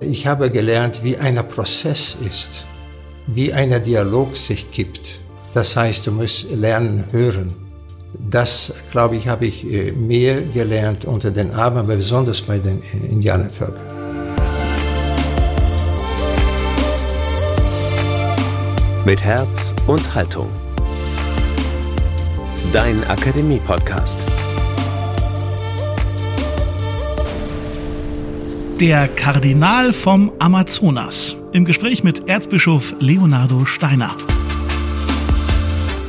Ich habe gelernt, wie ein Prozess ist, wie ein Dialog sich gibt. Das heißt, du musst lernen, hören. Das, glaube ich, habe ich äh, mehr gelernt unter den Armen, aber besonders bei den äh, Indianervölkern. Mit Herz und Haltung. Dein Akademie-Podcast. Der Kardinal vom Amazonas im Gespräch mit Erzbischof Leonardo Steiner.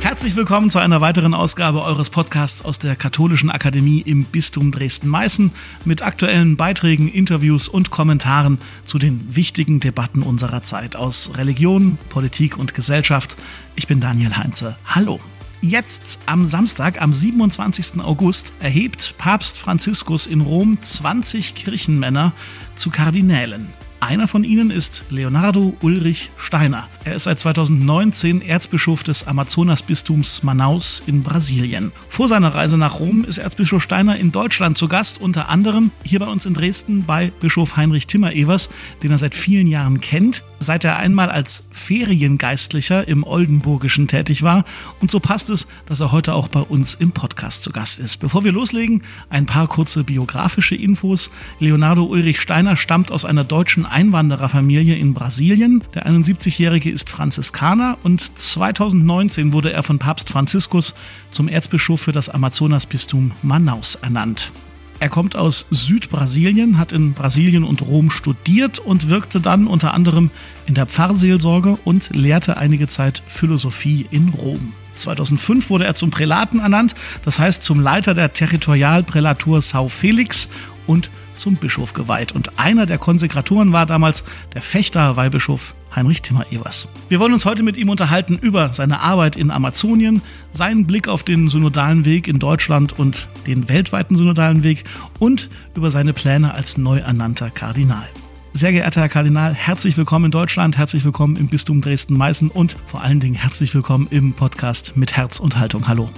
Herzlich willkommen zu einer weiteren Ausgabe eures Podcasts aus der Katholischen Akademie im Bistum Dresden-Meißen mit aktuellen Beiträgen, Interviews und Kommentaren zu den wichtigen Debatten unserer Zeit aus Religion, Politik und Gesellschaft. Ich bin Daniel Heinze. Hallo. Jetzt am Samstag, am 27. August, erhebt Papst Franziskus in Rom 20 Kirchenmänner zu Kardinälen. Einer von ihnen ist Leonardo Ulrich Steiner. Er ist seit 2019 Erzbischof des Amazonasbistums Manaus in Brasilien. Vor seiner Reise nach Rom ist Erzbischof Steiner in Deutschland zu Gast, unter anderem hier bei uns in Dresden bei Bischof Heinrich Timmer-Evers, den er seit vielen Jahren kennt, seit er einmal als Feriengeistlicher im Oldenburgischen tätig war. Und so passt es, dass er heute auch bei uns im Podcast zu Gast ist. Bevor wir loslegen, ein paar kurze biografische Infos. Leonardo Ulrich Steiner stammt aus einer deutschen Einwandererfamilie in Brasilien. Der 71-Jährige ist Franziskaner und 2019 wurde er von Papst Franziskus zum Erzbischof für das Amazonasbistum Manaus ernannt. Er kommt aus Südbrasilien, hat in Brasilien und Rom studiert und wirkte dann unter anderem in der Pfarrseelsorge und lehrte einige Zeit Philosophie in Rom. 2005 wurde er zum Prälaten ernannt, das heißt zum Leiter der Territorialprälatur Sao Felix und zum Bischof geweiht. Und einer der Konsekratoren war damals der Fechter Weihbischof Heinrich Timmer-Evers. Wir wollen uns heute mit ihm unterhalten über seine Arbeit in Amazonien, seinen Blick auf den synodalen Weg in Deutschland und den weltweiten synodalen Weg und über seine Pläne als neu ernannter Kardinal. Sehr geehrter Herr Kardinal, herzlich willkommen in Deutschland, herzlich willkommen im Bistum Dresden-Meißen und vor allen Dingen herzlich willkommen im Podcast mit Herz und Haltung. Hallo.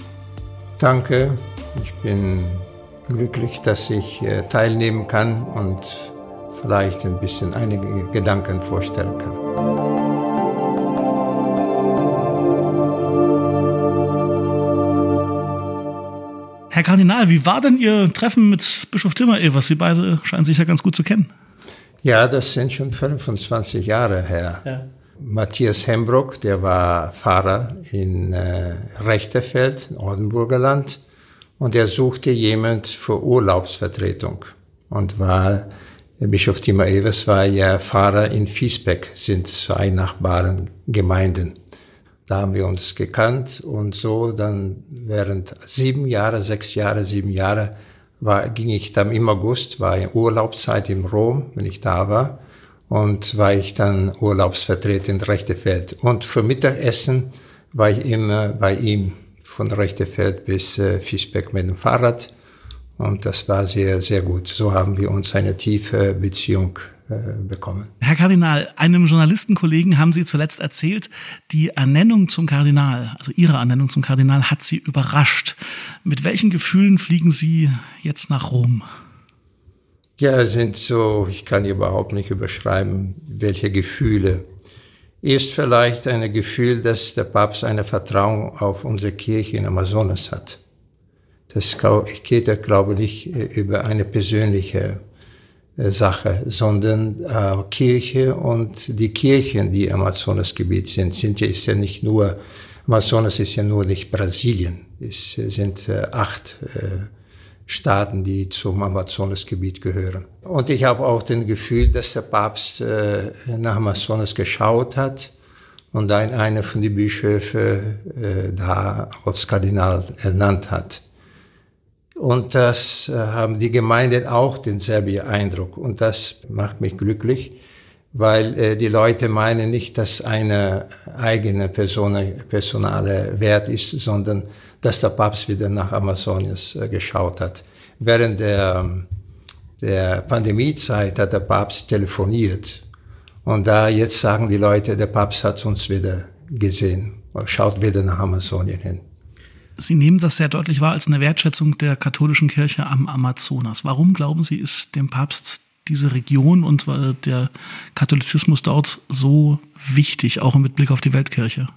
Danke, ich bin glücklich, dass ich äh, teilnehmen kann und vielleicht ein bisschen einige Gedanken vorstellen kann. Herr Kardinal, wie war denn Ihr Treffen mit Bischof Timmer-Evers? Sie beide scheinen sich ja ganz gut zu kennen. Ja, das sind schon 25 Jahre her. Ja. Matthias Hembrock, der war Pfarrer in äh, Rechterfeld, Oldenburger Land. Und er suchte jemand für Urlaubsvertretung und war, der Bischof Timur Evers war ja Pfarrer in Fiesbeck, sind zwei nachbaren Gemeinden. Da haben wir uns gekannt und so dann während sieben Jahre, sechs Jahre, sieben Jahre war, ging ich dann im August, war in Urlaubszeit in Rom, wenn ich da war und war ich dann Urlaubsvertreter in Rechtefeld. Und für Mittagessen war ich immer bei ihm von Rechtefeld bis äh, Fischbeck mit dem Fahrrad. Und das war sehr, sehr gut. So haben wir uns eine tiefe Beziehung äh, bekommen. Herr Kardinal, einem Journalistenkollegen haben Sie zuletzt erzählt, die Ernennung zum Kardinal, also Ihre Ernennung zum Kardinal, hat Sie überrascht. Mit welchen Gefühlen fliegen Sie jetzt nach Rom? Ja, es sind so, ich kann überhaupt nicht überschreiben, welche Gefühle ist vielleicht ein Gefühl, dass der Papst eine Vertrauen auf unsere Kirche in Amazonas hat. Das geht, glaube ich, nicht über eine persönliche äh, Sache, sondern äh, Kirche und die Kirchen, die im Amazonasgebiet sind, sind ja, ist ja nicht nur, Amazonas ist ja nur nicht Brasilien, es sind äh, acht äh, Staaten, die zum Amazonasgebiet gehören. Und ich habe auch den Gefühl, dass der Papst äh, nach Amazonas geschaut hat und ein, einer von den Bischöfen äh, da als Kardinal ernannt hat. Und das äh, haben die Gemeinden auch denselben Eindruck. Und das macht mich glücklich, weil äh, die Leute meinen nicht, dass eine eigene Person, personale Wert ist, sondern dass der Papst wieder nach Amazonias äh, geschaut hat. Während der, der Pandemiezeit hat der Papst telefoniert. Und da jetzt sagen die Leute, der Papst hat uns wieder gesehen, schaut wieder nach Amazonien hin. Sie nehmen das sehr deutlich wahr als eine Wertschätzung der katholischen Kirche am Amazonas. Warum glauben Sie, ist dem Papst diese Region und zwar der Katholizismus dort so wichtig, auch mit Blick auf die Weltkirche?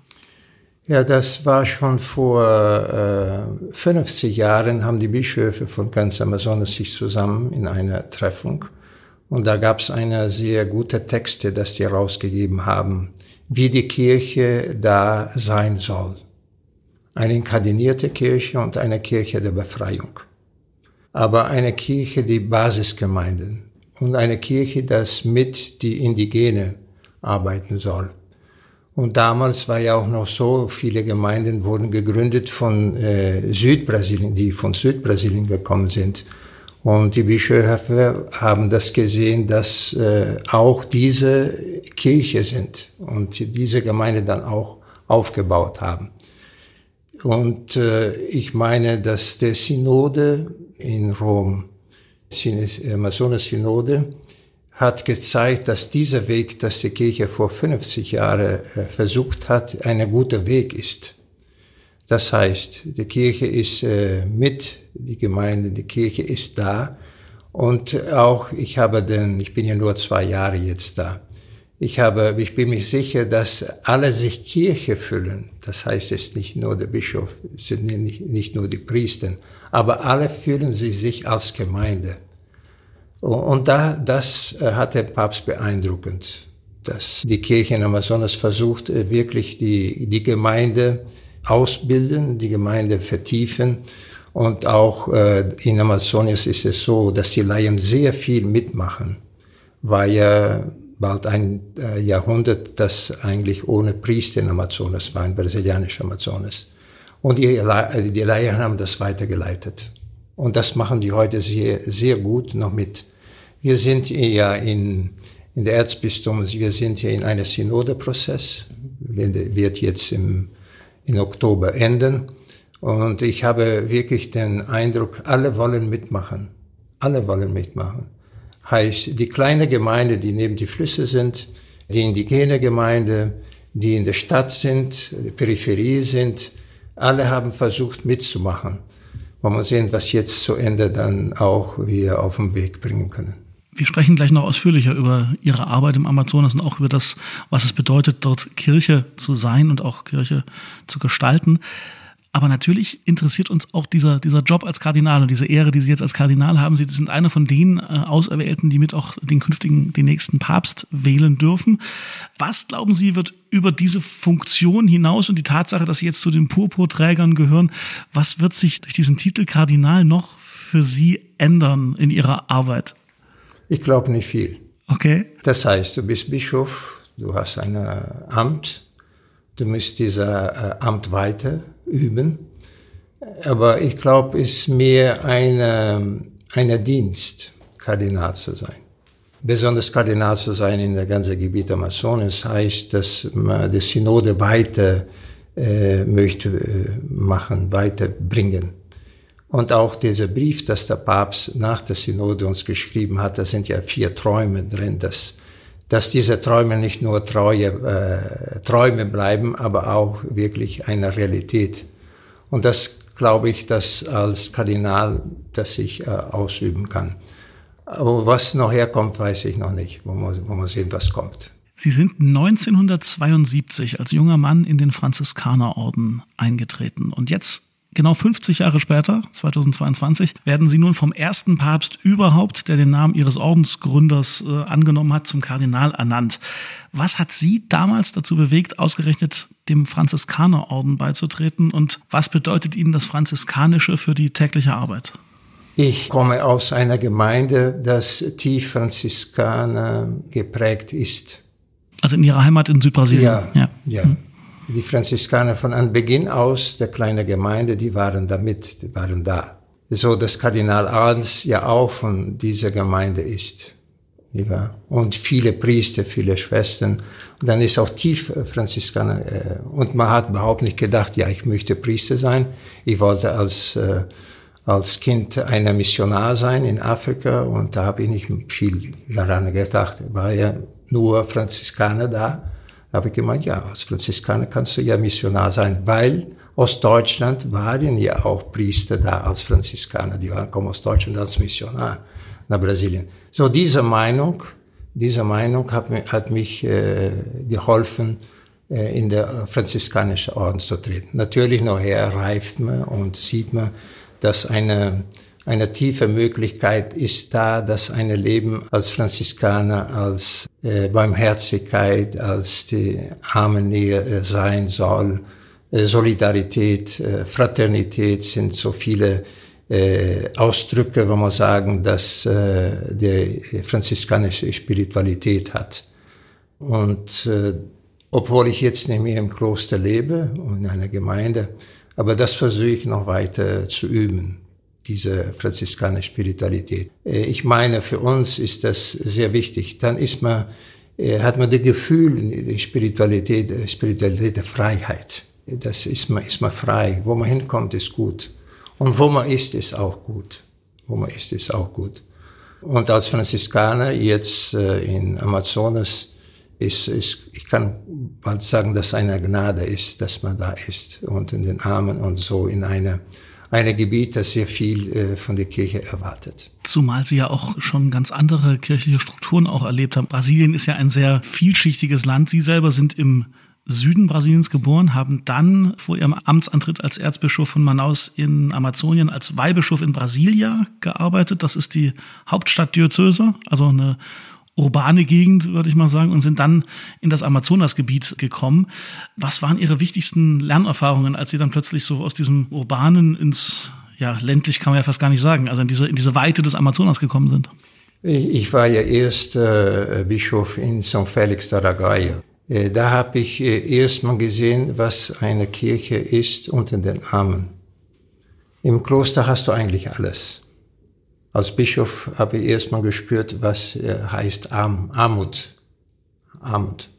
Ja, das war schon vor äh, 50 Jahren, haben die Bischöfe von ganz Amazonas sich zusammen in einer Treffung. Und da gab es eine sehr gute Texte, dass die rausgegeben haben, wie die Kirche da sein soll. Eine inkardinierte Kirche und eine Kirche der Befreiung. Aber eine Kirche, die Basisgemeinden und eine Kirche, das mit die Indigene arbeiten soll. Und damals war ja auch noch so, viele Gemeinden wurden gegründet von äh, Südbrasilien, die von Südbrasilien gekommen sind. Und die Bischöfe haben das gesehen, dass äh, auch diese Kirche sind und diese Gemeinde dann auch aufgebaut haben. Und äh, ich meine, dass der Synode in Rom, Amazonas-Synode, hat gezeigt, dass dieser Weg, dass die Kirche vor 50 Jahren äh, versucht hat, ein guter Weg ist. Das heißt, die Kirche ist äh, mit, die Gemeinde, die Kirche ist da. Und auch, ich habe den, ich bin ja nur zwei Jahre jetzt da. Ich habe, ich bin mir sicher, dass alle sich Kirche füllen. Das heißt, es ist nicht nur der Bischof, es sind nicht, nicht nur die Priester, aber alle fühlen sie sich als Gemeinde. Und da, das äh, hat der Papst beeindruckend, dass die Kirche in Amazonas versucht, äh, wirklich die, die Gemeinde ausbilden, die Gemeinde vertiefen. Und auch äh, in Amazonas ist es so, dass die Laien sehr viel mitmachen, weil ja bald ein Jahrhundert, das eigentlich ohne Priester in Amazonas war, in brasilianisch Amazonas. Und die, die Laien haben das weitergeleitet. Und das machen die heute sehr, sehr gut noch mit. Wir sind ja in, in der Erzbistum, wir sind hier in einem Synodeprozess, wird jetzt im, in Oktober enden. Und ich habe wirklich den Eindruck, alle wollen mitmachen. Alle wollen mitmachen. Heißt, die kleine Gemeinde, die neben die Flüsse sind, die indigene Gemeinde, die in der Stadt sind, die Peripherie sind, alle haben versucht mitzumachen. Wollen wir sehen, was jetzt zu Ende dann auch wir auf den Weg bringen können. Wir sprechen gleich noch ausführlicher über Ihre Arbeit im Amazonas und auch über das, was es bedeutet, dort Kirche zu sein und auch Kirche zu gestalten. Aber natürlich interessiert uns auch dieser, dieser Job als Kardinal und diese Ehre, die Sie jetzt als Kardinal haben. Sie sind einer von den äh, Auserwählten, die mit auch den künftigen, den nächsten Papst wählen dürfen. Was glauben Sie, wird über diese Funktion hinaus und die Tatsache, dass Sie jetzt zu den Purpurträgern gehören, was wird sich durch diesen Titel Kardinal noch für Sie ändern in Ihrer Arbeit? Ich glaube nicht viel. Okay. Das heißt, du bist Bischof, du hast ein Amt, du musst dieses äh, Amt weiter üben. Aber ich glaube, es ist mehr eine, eine Dienst, Kardinal zu sein. Besonders Kardinal zu sein in der ganzen Gebiet Amazonas heißt, dass man die Synode weiter äh, möchte äh, machen, weiterbringen. Und auch dieser Brief, dass der Papst nach der Synode uns geschrieben hat, da sind ja vier Träume drin, dass, dass diese Träume nicht nur treue äh, Träume bleiben, aber auch wirklich eine Realität. Und das glaube ich, dass als Kardinal, dass ich äh, ausüben kann. Aber was noch herkommt, weiß ich noch nicht. Wo man, wo man sehen, was kommt. Sie sind 1972 als junger Mann in den Franziskanerorden eingetreten. Und jetzt Genau 50 Jahre später, 2022, werden sie nun vom ersten Papst überhaupt, der den Namen ihres Ordensgründers äh, angenommen hat, zum Kardinal ernannt. Was hat Sie damals dazu bewegt, ausgerechnet dem Franziskanerorden beizutreten und was bedeutet Ihnen das Franziskanische für die tägliche Arbeit? Ich komme aus einer Gemeinde, das tief Franziskaner geprägt ist. Also in Ihrer Heimat in Südbrasilien? Ja, ja. ja. Hm. Die Franziskaner von Anbeginn aus, der kleine Gemeinde, die waren da mit, die waren da. So, dass Kardinal Arns ja auch von dieser Gemeinde ist. Und viele Priester, viele Schwestern. Und dann ist auch tief äh, Franziskaner. Äh, und man hat überhaupt nicht gedacht, ja, ich möchte Priester sein. Ich wollte als, äh, als Kind einer Missionar sein in Afrika. Und da habe ich nicht viel daran gedacht. War ja nur Franziskaner da habe ich gemeint, ja, als Franziskaner kannst du ja Missionar sein, weil aus Deutschland waren ja auch Priester da als Franziskaner, die waren, kommen aus Deutschland als Missionar. nach Brasilien. So diese Meinung, diese Meinung hat, hat mich äh, geholfen, äh, in der franziskanischen Orden zu treten. Natürlich nachher reift man und sieht man, dass eine, eine tiefe Möglichkeit ist da, dass ein Leben als Franziskaner, als äh, Barmherzigkeit, als die Armennähe äh, sein soll. Äh, Solidarität, äh, Fraternität sind so viele äh, Ausdrücke, wo man sagen, dass äh, die franziskanische Spiritualität hat. Und obwohl ich jetzt nicht mehr im Kloster lebe und in einer Gemeinde, aber das versuche ich noch weiter zu üben, diese franziskanische Spiritualität. Äh, ich meine, für uns ist das sehr wichtig. Dann ist man, äh, hat man das Gefühl, die Spiritualität, Spiritualität der Freiheit. Das ist man, ist man frei. Wo man hinkommt, ist gut. Und wo man ist, ist auch gut. Wo man ist, ist auch gut. Und als Franziskaner jetzt äh, in Amazonas ist, ist, ich kann bald sagen, dass eine Gnade ist, dass man da ist und in den Armen und so in eine, eine Gebiet, das sehr viel äh, von der Kirche erwartet. Zumal Sie ja auch schon ganz andere kirchliche Strukturen auch erlebt haben. Brasilien ist ja ein sehr vielschichtiges Land. Sie selber sind im Süden Brasiliens geboren, haben dann vor ihrem Amtsantritt als Erzbischof von Manaus in Amazonien als Weihbischof in Brasilia gearbeitet. Das ist die Hauptstadtdiözese, also eine urbane Gegend, würde ich mal sagen, und sind dann in das Amazonasgebiet gekommen. Was waren Ihre wichtigsten Lernerfahrungen, als Sie dann plötzlich so aus diesem urbanen ins ja, ländlich kann man ja fast gar nicht sagen, also in diese, in diese Weite des Amazonas gekommen sind? Ich, ich war ja erst äh, Bischof in São Félix da Ragaia. Äh, da habe ich äh, erst mal gesehen, was eine Kirche ist unter den Armen. Im Kloster hast du eigentlich alles. Als Bischof habe ich erstmal gespürt, was äh, heißt Arm, Armut. Armut.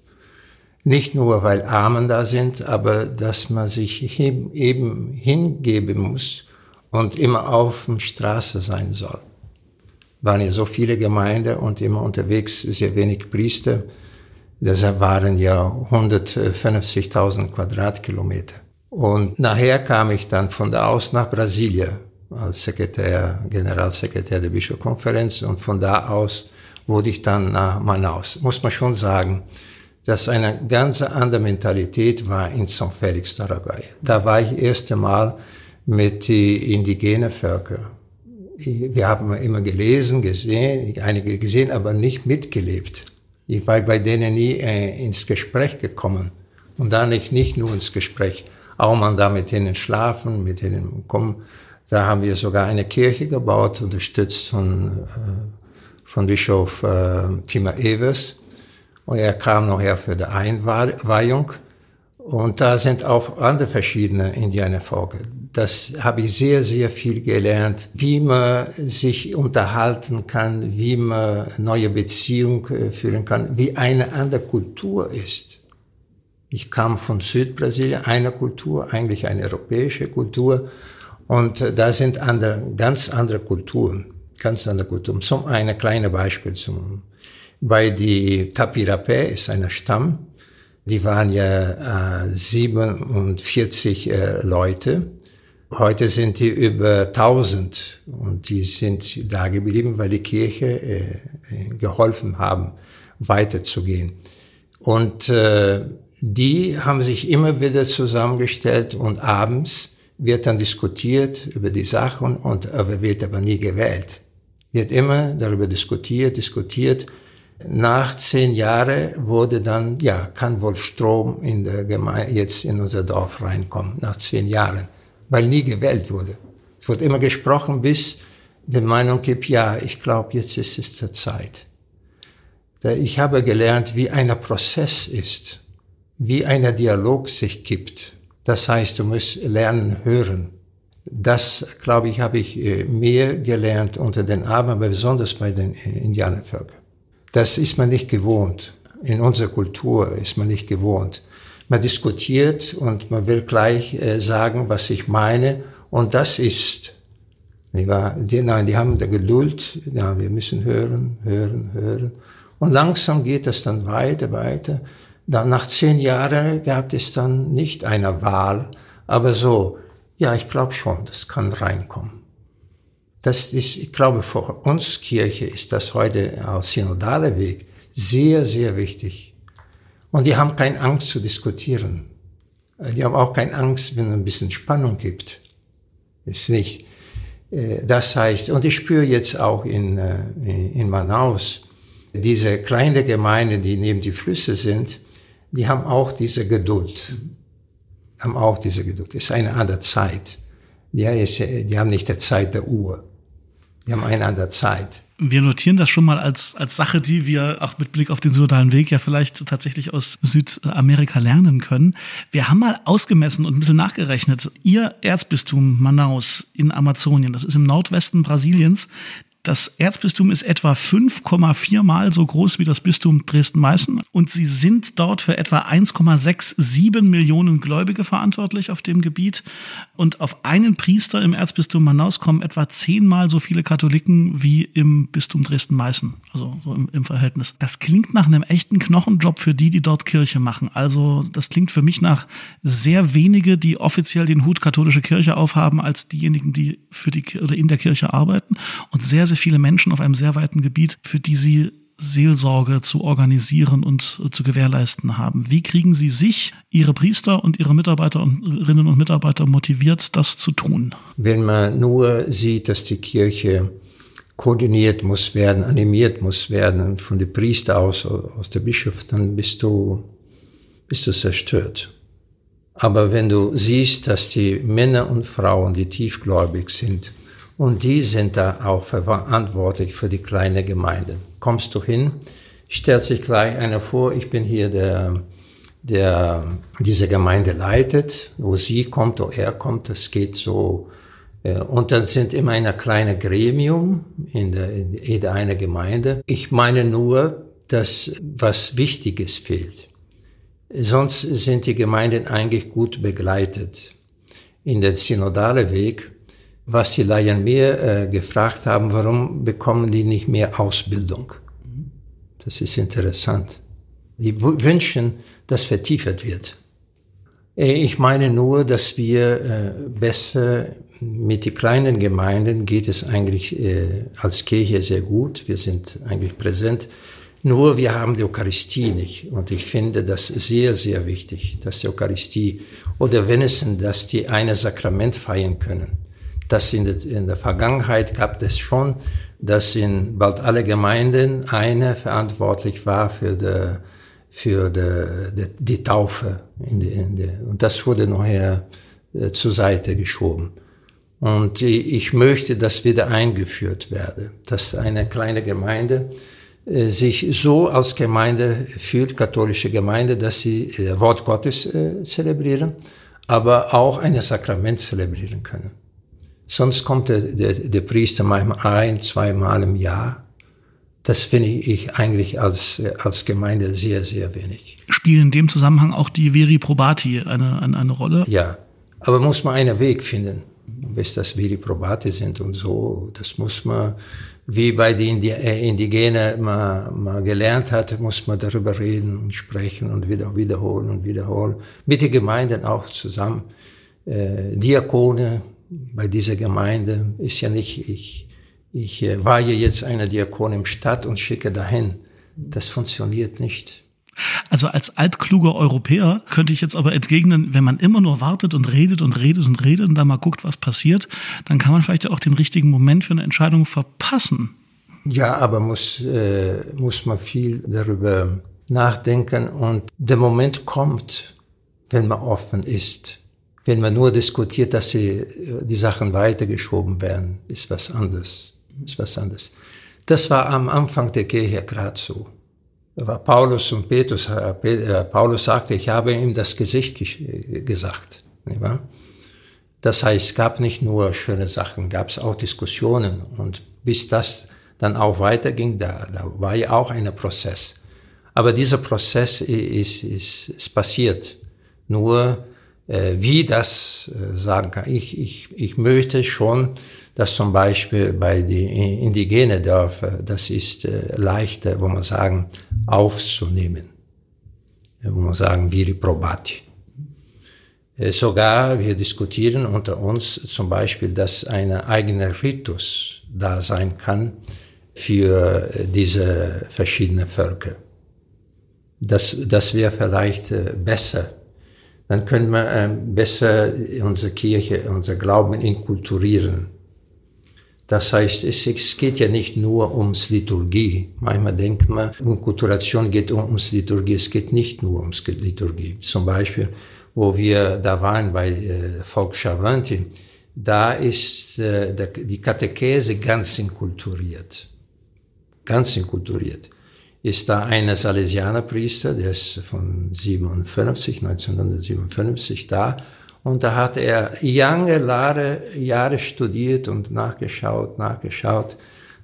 Nicht nur, weil Armen da sind, aber dass man sich eben hingeben muss und immer auf der Straße sein soll. Waren ja so viele Gemeinden und immer unterwegs sehr wenig Priester. Deshalb waren ja 150.000 Quadratkilometer. Und nachher kam ich dann von da aus nach Brasilien als Sekretär, Generalsekretär der Bischofskonferenz und von da aus wurde ich dann nach Manaus. Muss man schon sagen, dass eine ganz andere Mentalität war in São Félix Tarabay. Da war ich das erste Mal mit den indigenen Völkern. Wir haben immer gelesen, gesehen, einige gesehen, aber nicht mitgelebt. Ich war bei denen nie äh, ins Gespräch gekommen. Und da nicht, nicht nur ins Gespräch, auch mal da mit denen schlafen, mit denen kommen. Da haben wir sogar eine Kirche gebaut, unterstützt von, äh, von Bischof äh, Tima Evers. Und er kam nachher für die Einweihung. Und da sind auch andere verschiedene Indianervölker. Das habe ich sehr, sehr viel gelernt, wie man sich unterhalten kann, wie man neue Beziehungen äh, führen kann, wie eine andere Kultur ist. Ich kam von Südbrasilien, eine Kultur, eigentlich eine europäische Kultur. Und äh, da sind andere, ganz andere Kulturen, ganz andere Kulturen. Zum ein kleines Beispiel. Zum, bei die Tapirapé ist ein Stamm, die waren ja äh, 47 äh, Leute. Heute sind die über 1000 und die sind da geblieben, weil die Kirche äh, geholfen haben, weiterzugehen. Und äh, die haben sich immer wieder zusammengestellt und abends wird dann diskutiert über die Sachen und aber wird aber nie gewählt. Wird immer darüber diskutiert, diskutiert. Nach zehn Jahren wurde dann, ja, kann wohl Strom in der Gemeinde, jetzt in unser Dorf reinkommen, nach zehn Jahren, weil nie gewählt wurde. Es wurde immer gesprochen, bis die Meinung gibt, ja, ich glaube, jetzt ist es der Zeit. Ich habe gelernt, wie ein Prozess ist, wie ein Dialog sich gibt das heißt, du musst lernen, hören. Das, glaube ich, habe ich äh, mehr gelernt unter den Armen, aber besonders bei den äh, Indianervölkern. Das ist man nicht gewohnt. In unserer Kultur ist man nicht gewohnt. Man diskutiert und man will gleich äh, sagen, was ich meine. Und das ist? Die, nein, die haben der Geduld. Ja, wir müssen hören, hören, hören. Und langsam geht das dann weiter, weiter. Dann nach zehn Jahren gab es dann nicht eine Wahl, aber so, ja, ich glaube schon, das kann reinkommen. Das ist, ich glaube, für uns Kirche ist das heute als synodaler Weg sehr, sehr wichtig. Und die haben keine Angst zu diskutieren. Die haben auch keine Angst, wenn es ein bisschen Spannung gibt. Ist nicht. Äh, das heißt, und ich spüre jetzt auch in, äh, in Manaus, diese kleine Gemeinde, die neben die Flüsse sind, die haben auch diese Geduld. Haben auch diese Geduld. Es ist eine andere Zeit. Die, ist, die haben nicht die Zeit der Uhr. Die haben eine andere Zeit. Wir notieren das schon mal als, als Sache, die wir auch mit Blick auf den synodalen Weg ja vielleicht tatsächlich aus Südamerika lernen können. Wir haben mal ausgemessen und ein bisschen nachgerechnet. Ihr Erzbistum Manaus in Amazonien, das ist im Nordwesten Brasiliens, das Erzbistum ist etwa 5,4 Mal so groß wie das Bistum Dresden-Meißen und sie sind dort für etwa 1,67 Millionen Gläubige verantwortlich auf dem Gebiet. Und auf einen Priester im Erzbistum Manaus kommen etwa zehnmal so viele Katholiken wie im Bistum Dresden-Meißen, also so im, im Verhältnis. Das klingt nach einem echten Knochenjob für die, die dort Kirche machen. Also das klingt für mich nach sehr wenige, die offiziell den Hut katholische Kirche aufhaben, als diejenigen, die für die oder in der Kirche arbeiten und sehr sehr viele Menschen auf einem sehr weiten Gebiet, für die Sie Seelsorge zu organisieren und zu gewährleisten haben. Wie kriegen Sie sich, Ihre Priester und Ihre Mitarbeiterinnen und Mitarbeiter motiviert, das zu tun? Wenn man nur sieht, dass die Kirche koordiniert muss werden, animiert muss werden von den Priester aus, aus der Bischof, dann bist du, bist du zerstört. Aber wenn du siehst, dass die Männer und Frauen, die tiefgläubig sind, und die sind da auch verantwortlich für die kleine Gemeinde. Kommst du hin, stellt sich gleich einer vor, ich bin hier der, der diese Gemeinde leitet, wo sie kommt, wo er kommt, das geht so. Äh, und dann sind immer ein kleines Gremium in, der, in jeder eine Gemeinde. Ich meine nur, dass was Wichtiges fehlt. Sonst sind die Gemeinden eigentlich gut begleitet. In der synodale Weg was die Laien mir äh, gefragt haben, warum bekommen die nicht mehr Ausbildung? Das ist interessant. Die wünschen, dass vertiefert wird. Äh, ich meine nur, dass wir äh, besser mit den kleinen Gemeinden geht es eigentlich äh, als Kirche sehr gut. Wir sind eigentlich präsent. Nur wir haben die Eucharistie nicht. Und ich finde das sehr, sehr wichtig, dass die Eucharistie oder wenigstens, dass die eine Sakrament feiern können dass in der, in der Vergangenheit gab es schon, dass in bald alle Gemeinden eine verantwortlich war für die, für die, die, die Taufe. In die, in die, und das wurde nachher äh, zur Seite geschoben. Und ich möchte, dass wieder eingeführt werde, dass eine kleine Gemeinde äh, sich so als Gemeinde fühlt, katholische Gemeinde, dass sie äh, Wort Gottes äh, zelebrieren, aber auch ein Sakrament zelebrieren können. Sonst kommt der, der, der Priester manchmal ein, zweimal im Jahr. Das finde ich eigentlich als, als Gemeinde sehr, sehr wenig. Spielen in dem Zusammenhang auch die Veri Probati eine, eine, eine Rolle? Ja, aber muss man einen Weg finden, bis das Veri Probati sind und so. Das muss man, wie bei den äh, Indigenen man, man gelernt hat, muss man darüber reden und sprechen und wieder wiederholen und wiederholen. Mit den Gemeinden auch zusammen. Äh, Diakone, bei dieser Gemeinde ist ja nicht, ich, ich äh, war ja jetzt einer Diakon im Stadt und schicke dahin. Das funktioniert nicht. Also als altkluger Europäer könnte ich jetzt aber entgegnen, wenn man immer nur wartet und redet und redet und redet und dann mal guckt, was passiert, dann kann man vielleicht auch den richtigen Moment für eine Entscheidung verpassen. Ja, aber muss, äh, muss man viel darüber nachdenken und der Moment kommt, wenn man offen ist. Wenn man nur diskutiert, dass sie, die Sachen weitergeschoben werden, ist was anderes. Ist was anderes. Das war am Anfang der Kirche gerade so. War Paulus und Petrus, äh, äh, Paulus sagte, ich habe ihm das Gesicht gesagt. Das heißt, es gab nicht nur schöne Sachen, gab es auch Diskussionen. Und bis das dann auch weiterging, da, da war ja auch ein Prozess. Aber dieser Prozess ist, ist, ist passiert. Nur äh, wie das äh, sagen kann. Ich, ich, ich möchte schon, dass zum Beispiel bei den indigenen Dörfern, das ist äh, leichter, wo man sagen, aufzunehmen. Wo man sagen, viri probati. Äh, sogar wir diskutieren unter uns zum Beispiel, dass ein eigener Ritus da sein kann für diese verschiedenen Völker. Das, das wäre vielleicht äh, besser. Dann können wir äh, besser unsere Kirche, unser Glauben inkulturieren. Das heißt, es, es geht ja nicht nur ums Liturgie. Manchmal denkt man, Inkulturation geht ums Liturgie. Es geht nicht nur ums Liturgie. Zum Beispiel, wo wir da waren bei äh, Volk Chavanti, da ist äh, die Katechese ganz inkulturiert. Ganz inkulturiert. Ist da ein Salesianerpriester, der ist von 57, 1957 da und da hat er lange Jahre, Jahre studiert und nachgeschaut, nachgeschaut.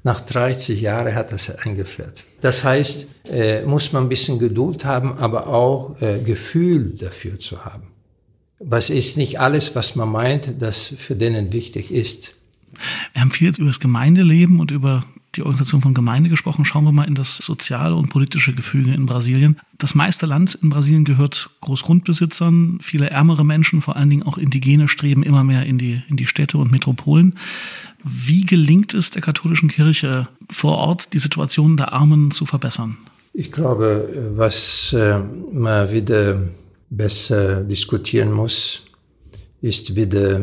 Nach 30 Jahren hat es eingeführt. Das heißt, äh, muss man ein bisschen Geduld haben, aber auch äh, Gefühl dafür zu haben. Was ist nicht alles, was man meint, das für denen wichtig ist. Wir haben viel jetzt über das Gemeindeleben und über die Organisation von Gemeinde gesprochen. Schauen wir mal in das soziale und politische Gefüge in Brasilien. Das meiste Land in Brasilien gehört Großgrundbesitzern. Viele ärmere Menschen, vor allen Dingen auch Indigene, streben immer mehr in die, in die Städte und Metropolen. Wie gelingt es der katholischen Kirche vor Ort, die Situation der Armen zu verbessern? Ich glaube, was äh, man wieder besser diskutieren muss, ist wieder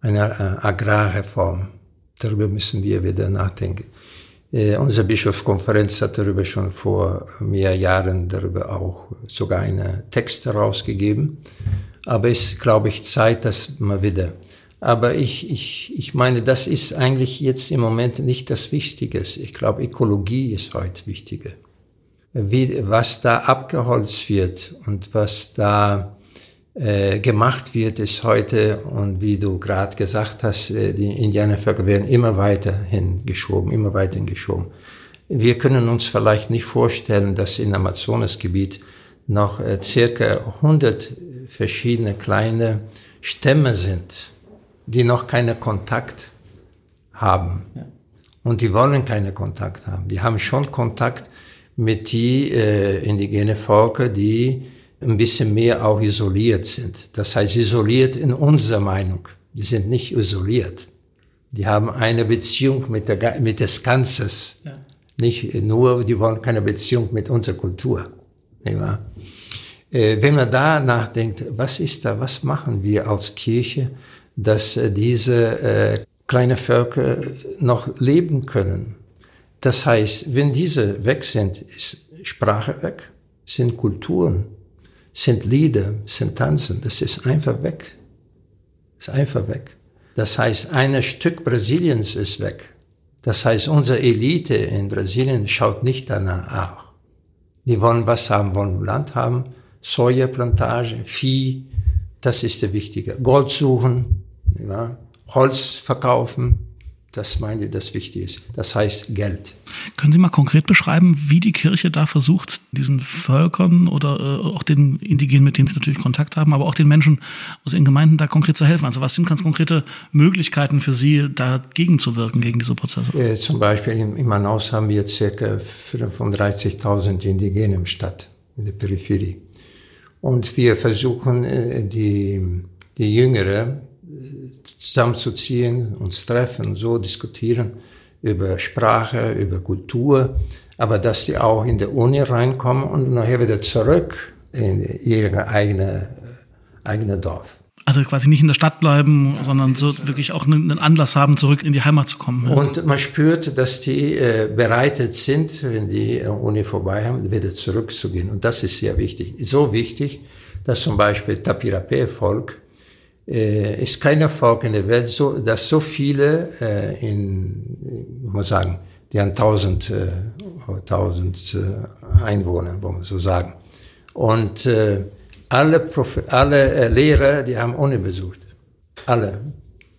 eine äh, Agrarreform. Darüber müssen wir wieder nachdenken. Äh, unsere Bischofskonferenz hat darüber schon vor mehr Jahren darüber auch sogar einen Text herausgegeben. Aber es ist, glaube ich, Zeit, dass man wieder. Aber ich, ich, ich meine, das ist eigentlich jetzt im Moment nicht das Wichtige. Ich glaube, Ökologie ist heute wichtiger. Wie, was da abgeholzt wird und was da äh, gemacht wird, ist heute, und wie du gerade gesagt hast, äh, die Indianervölker werden immer weiterhin geschoben, immer weiterhin geschoben. Wir können uns vielleicht nicht vorstellen, dass im Amazonasgebiet noch äh, circa 100 verschiedene kleine Stämme sind, die noch keinen Kontakt haben. Ja. Und die wollen keinen Kontakt haben. Die haben schon Kontakt mit die äh, indigene Völker, die ein bisschen mehr auch isoliert sind. Das heißt, isoliert in unserer Meinung. Die sind nicht isoliert. Die haben eine Beziehung mit, der, mit des Ganzes. Ja. Nicht nur, die wollen keine Beziehung mit unserer Kultur. Äh, wenn man da nachdenkt, was ist da, was machen wir als Kirche, dass äh, diese äh, kleine Völker noch leben können? Das heißt, wenn diese weg sind, ist Sprache weg, sind Kulturen sind Lieder, sind Tanzen, das ist einfach weg. Das ist einfach weg. Das heißt, ein Stück Brasiliens ist weg. Das heißt, unsere Elite in Brasilien schaut nicht danach auch. Die wollen was haben, wollen Land haben, Sojaplantage, Vieh, das ist der Wichtige. Gold suchen, ja, Holz verkaufen, das meine ich, das wichtig ist. Das heißt Geld. Können Sie mal konkret beschreiben, wie die Kirche da versucht, diesen Völkern oder äh, auch den Indigenen, mit denen Sie natürlich Kontakt haben, aber auch den Menschen aus Ihren Gemeinden da konkret zu helfen? Also was sind ganz konkrete Möglichkeiten für Sie, dagegen zu wirken, gegen diese Prozesse? Äh, zum Beispiel in, in Manaus haben wir ca. 35.000 Indigene im Stadt, in der Peripherie. Und wir versuchen, äh, die, die Jüngere zusammenzuziehen, uns treffen, so diskutieren über Sprache, über Kultur, aber dass sie auch in der Uni reinkommen und nachher wieder zurück in ihre eigene, eigene Dorf. Also quasi nicht in der Stadt bleiben, ja, sondern so wirklich auch einen Anlass haben, zurück in die Heimat zu kommen. Und man spürt, dass die äh, bereitet sind, wenn die Uni vorbei haben, wieder zurückzugehen. Und das ist sehr wichtig. So wichtig, dass zum Beispiel Tapirapé-Volk äh, ist keiner Volk in der Welt, so, dass so viele äh, in, muss man sagen, die haben 1000, äh, 1000 äh, Einwohner, wollen wir so sagen. Und äh, alle, Prof alle äh, Lehrer, die haben Uni besucht. Alle.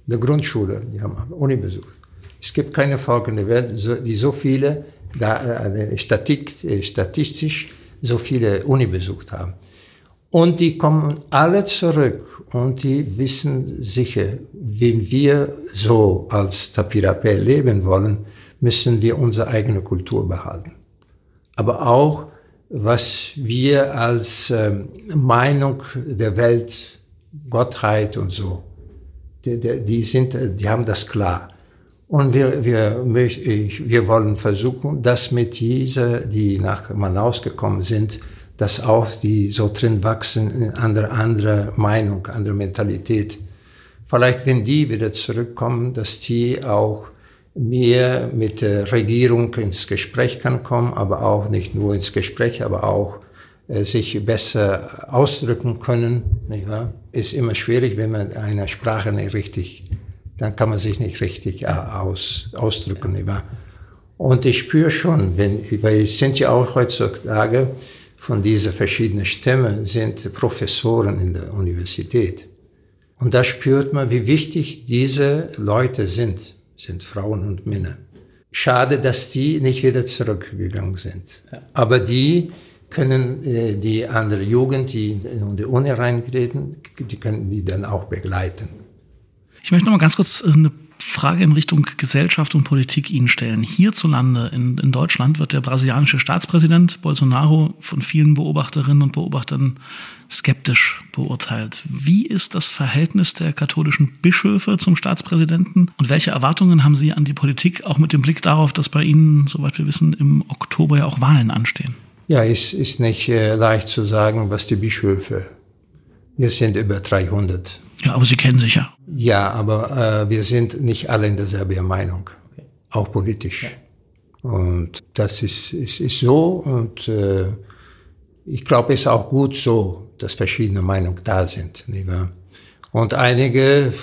Die Grundschule, die haben Uni besucht. Es gibt keine Volk in der Welt, so, die so viele, da, äh, Statik, äh, statistisch, so viele Uni besucht haben. Und die kommen alle zurück und die wissen sicher, wenn wir so als Tapirapé leben wollen, müssen wir unsere eigene Kultur behalten. Aber auch, was wir als ähm, Meinung der Welt Gottheit und so. Die, die, die, sind, die haben das klar. Und wir, wir, wir wollen versuchen, dass mit dieser, die nach Manaus gekommen sind, dass auch die so drin wachsen in andere, andere Meinung, andere Mentalität. Vielleicht, wenn die wieder zurückkommen, dass die auch mehr mit der Regierung ins Gespräch kann kommen, aber auch nicht nur ins Gespräch, aber auch äh, sich besser ausdrücken können. Nicht wahr? Ist immer schwierig, wenn man eine Sprache nicht richtig, dann kann man sich nicht richtig äh, aus, ausdrücken. Nicht wahr? Und ich spüre schon, wenn, weil es sind ja auch heutzutage von diesen verschiedenen Stämmen sind Professoren in der Universität. Und da spürt man, wie wichtig diese Leute sind, sind Frauen und Männer. Schade, dass die nicht wieder zurückgegangen sind. Aber die können äh, die andere Jugend, die in die Uni reintreten, die können die dann auch begleiten. Ich möchte noch mal ganz kurz äh, eine Frage in Richtung Gesellschaft und Politik Ihnen stellen. Hierzulande in, in Deutschland wird der brasilianische Staatspräsident Bolsonaro von vielen Beobachterinnen und Beobachtern skeptisch beurteilt. Wie ist das Verhältnis der katholischen Bischöfe zum Staatspräsidenten und welche Erwartungen haben Sie an die Politik, auch mit dem Blick darauf, dass bei Ihnen, soweit wir wissen, im Oktober ja auch Wahlen anstehen? Ja, es ist nicht äh, leicht zu sagen, was die Bischöfe. Wir sind über 300 ja, aber Sie kennen sich ja. Ja, aber äh, wir sind nicht alle in derselben Meinung, okay. auch politisch. Ja. Und das ist, ist, ist so und äh, ich glaube, es ist auch gut so, dass verschiedene Meinungen da sind. Nicht wahr? Und einige,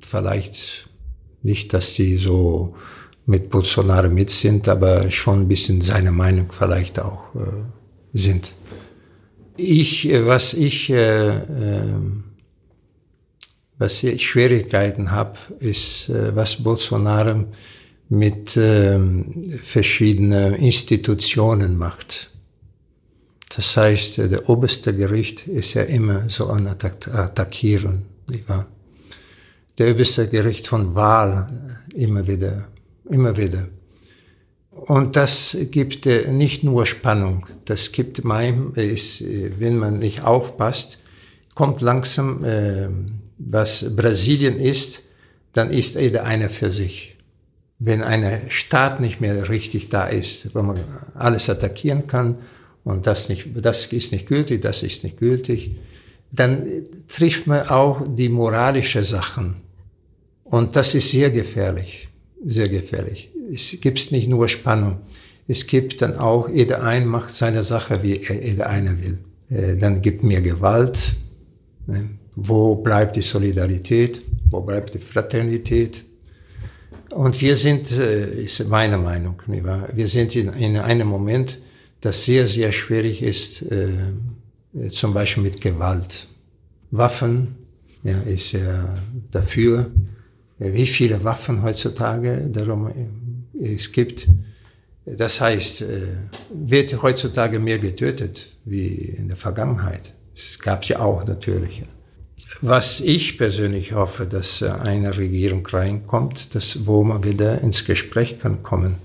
vielleicht nicht, dass sie so mit Bolsonaro mit sind, aber schon ein bisschen seine Meinung vielleicht auch äh, sind. Ich, äh, was ich äh, äh, was ich Schwierigkeiten habe, ist, äh, was Bolsonaro mit ähm, verschiedenen Institutionen macht. Das heißt, äh, der oberste Gericht ist ja immer so an attackieren, nicht? Der oberste Gericht von Wahl äh, immer wieder, immer wieder. Und das gibt nicht nur Spannung, das gibt manchmal, wenn man nicht aufpasst, kommt langsam äh, was Brasilien ist, dann ist jeder einer für sich. Wenn ein Staat nicht mehr richtig da ist, wo man alles attackieren kann und das, nicht, das ist nicht gültig, das ist nicht gültig, dann trifft man auch die moralische Sachen. Und das ist sehr gefährlich, sehr gefährlich. Es gibt nicht nur Spannung, es gibt dann auch, jeder ein macht seine Sache, wie jeder eine will. Äh, dann gibt mehr Gewalt. Wo bleibt die Solidarität? Wo bleibt die Fraternität? Und wir sind, äh, ist meine Meinung, wir sind in, in einem Moment, das sehr, sehr schwierig ist, äh, zum Beispiel mit Gewalt. Waffen, ja, ist ja dafür, wie viele Waffen heutzutage darum äh, es gibt. Das heißt, wird heutzutage mehr getötet wie in der Vergangenheit. Es gab ja auch natürlich. Was ich persönlich hoffe, dass eine Regierung reinkommt, dass, wo man wieder ins Gespräch kann kommen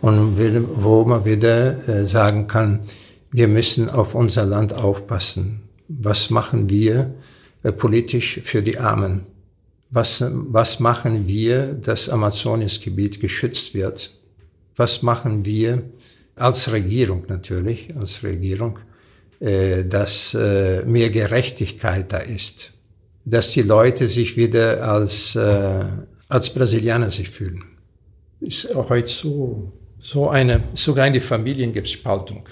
und wo man wieder äh, sagen kann, wir müssen auf unser Land aufpassen. Was machen wir äh, politisch für die Armen? Was, was machen wir, dass Amazoniasgebiet geschützt wird? Was machen wir als Regierung natürlich, als Regierung, äh, dass äh, mehr Gerechtigkeit da ist, dass die Leute sich wieder als, äh, als Brasilianer sich fühlen. Ist auch heute so, so eine, sogar in den Familien gibt es Spaltung.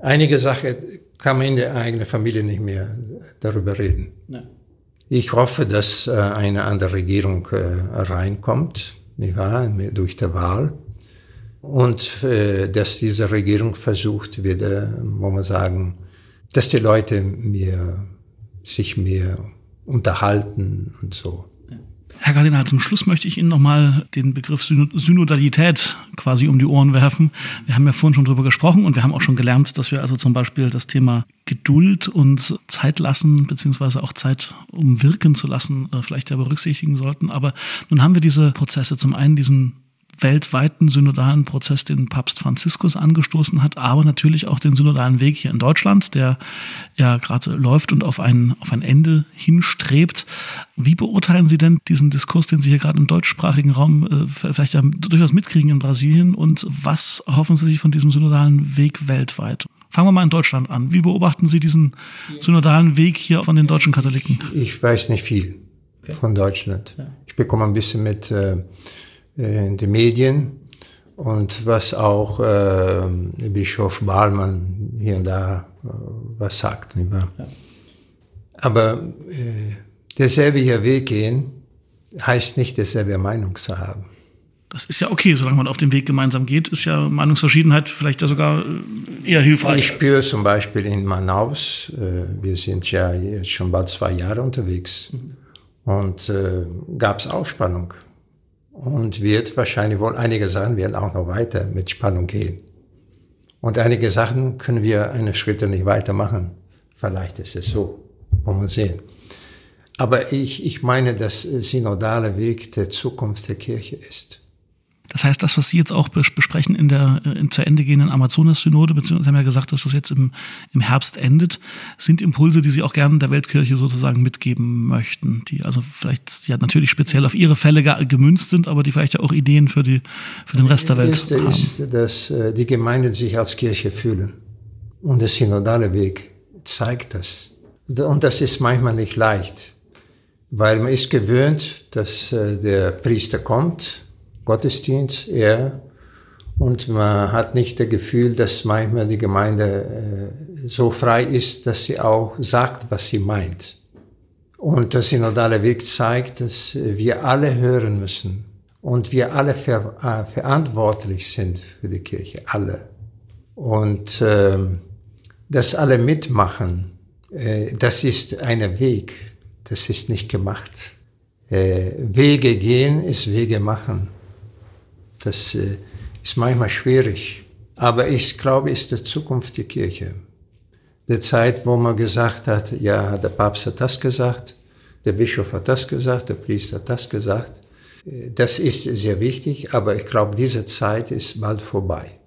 Einige Sachen kann man in der eigenen Familie nicht mehr darüber reden. Ja. Ich hoffe, dass eine andere Regierung reinkommt, nicht wahr, durch die Wahl. Und dass diese Regierung versucht, wieder, wo man sagen, dass die Leute mehr, sich mehr unterhalten und so. Herr Kardinal, zum Schluss möchte ich Ihnen nochmal den Begriff Synodalität quasi um die Ohren werfen. Wir haben ja vorhin schon drüber gesprochen und wir haben auch schon gelernt, dass wir also zum Beispiel das Thema Geduld und Zeit lassen, beziehungsweise auch Zeit um wirken zu lassen, äh, vielleicht ja berücksichtigen sollten. Aber nun haben wir diese Prozesse, zum einen diesen weltweiten synodalen Prozess, den Papst Franziskus angestoßen hat, aber natürlich auch den synodalen Weg hier in Deutschland, der ja gerade läuft und auf ein, auf ein Ende hinstrebt. Wie beurteilen Sie denn diesen Diskurs, den Sie hier gerade im deutschsprachigen Raum äh, vielleicht ja durchaus mitkriegen in Brasilien und was hoffen Sie sich von diesem synodalen Weg weltweit? Fangen wir mal in Deutschland an. Wie beobachten Sie diesen synodalen Weg hier von den deutschen Katholiken? Ich weiß nicht viel von Deutschland. Ich bekomme ein bisschen mit äh, äh, in den Medien und was auch äh, Bischof Bahlmann hier und da äh, was sagt. Nicht wahr? Ja. Aber äh, derselbe hier Weg gehen heißt nicht, derselbe Meinung zu haben. Das ist ja okay, solange man auf dem Weg gemeinsam geht, ist ja Meinungsverschiedenheit vielleicht ja sogar äh, eher hilfreich. Ich spüre zum Beispiel in Manaus, äh, wir sind ja jetzt schon bald zwei Jahre unterwegs mhm. und äh, gab es Aufspannung und wird wahrscheinlich wohl einige Sachen werden auch noch weiter mit Spannung gehen. Und einige Sachen können wir eine Schritte nicht weitermachen. Vielleicht ist es so, wollen wir sehen. Aber ich, ich meine, dass synodale Weg der Zukunft der Kirche ist. Das heißt, das, was Sie jetzt auch besprechen in der äh, in zu Ende gehenden Amazonas-Synode, beziehungsweise haben ja gesagt, dass das jetzt im, im Herbst endet, sind Impulse, die Sie auch gerne der Weltkirche sozusagen mitgeben möchten, die also vielleicht ja natürlich speziell auf Ihre Fälle gemünzt sind, aber die vielleicht ja auch Ideen für, die, für den Rest der Welt haben. Das ist, dass äh, die Gemeinden sich als Kirche fühlen. Und der synodale Weg zeigt das. Und das ist manchmal nicht leicht, weil man ist gewöhnt, dass äh, der Priester kommt, Gottesdienst eher. Und man hat nicht das Gefühl, dass manchmal die Gemeinde äh, so frei ist, dass sie auch sagt, was sie meint. Und der synodale Weg zeigt, dass wir alle hören müssen und wir alle ver äh, verantwortlich sind für die Kirche, alle. Und äh, dass alle mitmachen, äh, das ist ein Weg, das ist nicht gemacht. Äh, Wege gehen ist Wege machen. Das äh, ist manchmal schwierig. Aber ich glaube, es ist die Zukunft der Kirche. Die Zeit, wo man gesagt hat, ja, der Papst hat das gesagt, der Bischof hat das gesagt, der Priester hat das gesagt. Äh, das ist sehr wichtig, aber ich glaube, diese Zeit ist bald vorbei.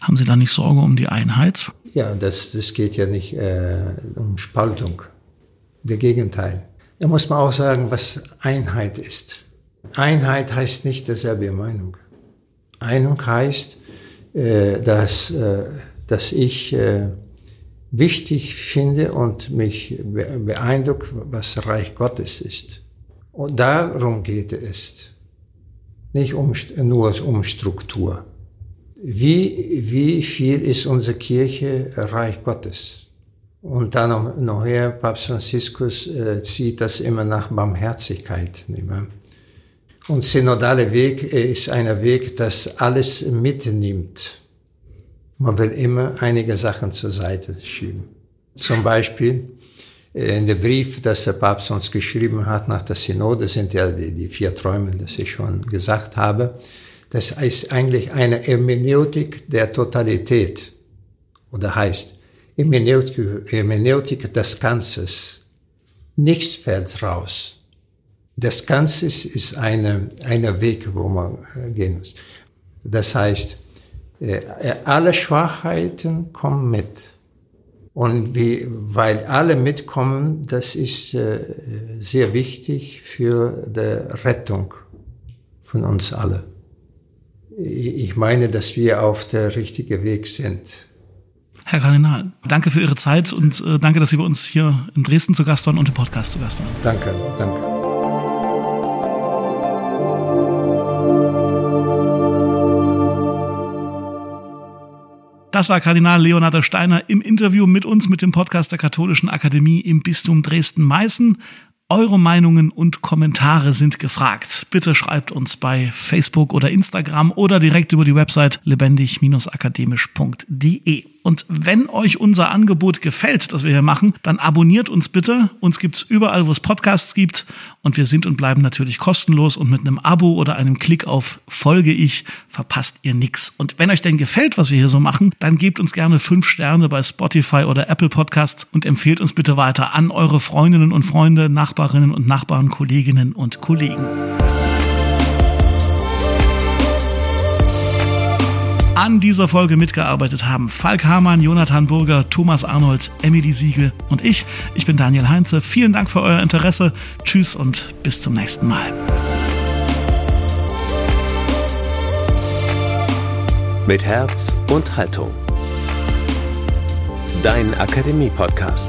Haben Sie da nicht Sorge um die Einheit? Ja, das, das geht ja nicht äh, um Spaltung. Der Gegenteil. Da muss man auch sagen, was Einheit ist. Einheit heißt nicht dieselbe Meinung. Einung heißt, äh, dass, äh, dass ich äh, wichtig finde und mich beeindruckt, was Reich Gottes ist. Und darum geht es. Nicht um, nur um Struktur. Wie, wie viel ist unsere Kirche Reich Gottes? Und dann noch, nachher, Papst Franziskus äh, zieht das immer nach Barmherzigkeit. Nicht mehr? Und synodale Weg ist ein Weg, das alles mitnimmt. Man will immer einige Sachen zur Seite schieben. Zum Beispiel äh, in dem Brief, das der Papst uns geschrieben hat nach der Synode, sind ja die, die vier Träume, das ich schon gesagt habe. Das ist eigentlich eine Hermeneutik der Totalität. Oder heißt Hermeneutik, Hermeneutik des Ganzes. Nichts fällt raus. Das Ganze ist eine, eine Weg, wo man äh, gehen muss. Das heißt, äh, alle Schwachheiten kommen mit. Und wie, weil alle mitkommen, das ist äh, sehr wichtig für die Rettung von uns alle. Ich meine, dass wir auf der richtigen Weg sind. Herr Kardinal, danke für Ihre Zeit und danke, dass Sie bei uns hier in Dresden zu Gast waren und im Podcast zu Gast waren. Danke, danke. Das war Kardinal Leonhard Steiner im Interview mit uns mit dem Podcast der Katholischen Akademie im Bistum Dresden-Meißen. Eure Meinungen und Kommentare sind gefragt. Bitte schreibt uns bei Facebook oder Instagram oder direkt über die Website lebendig-akademisch.de. Und wenn euch unser Angebot gefällt, das wir hier machen, dann abonniert uns bitte. Uns gibt's überall, wo es Podcasts gibt. Und wir sind und bleiben natürlich kostenlos. Und mit einem Abo oder einem Klick auf Folge ich verpasst ihr nichts. Und wenn euch denn gefällt, was wir hier so machen, dann gebt uns gerne fünf Sterne bei Spotify oder Apple Podcasts und empfehlt uns bitte weiter an eure Freundinnen und Freunde, Nachbarinnen und Nachbarn, Kolleginnen und Kollegen. An dieser Folge mitgearbeitet haben Falk Hamann, Jonathan Burger, Thomas Arnold, Emily Siegel und ich. Ich bin Daniel Heinze. Vielen Dank für euer Interesse. Tschüss und bis zum nächsten Mal. Mit Herz und Haltung. Dein Akademie-Podcast.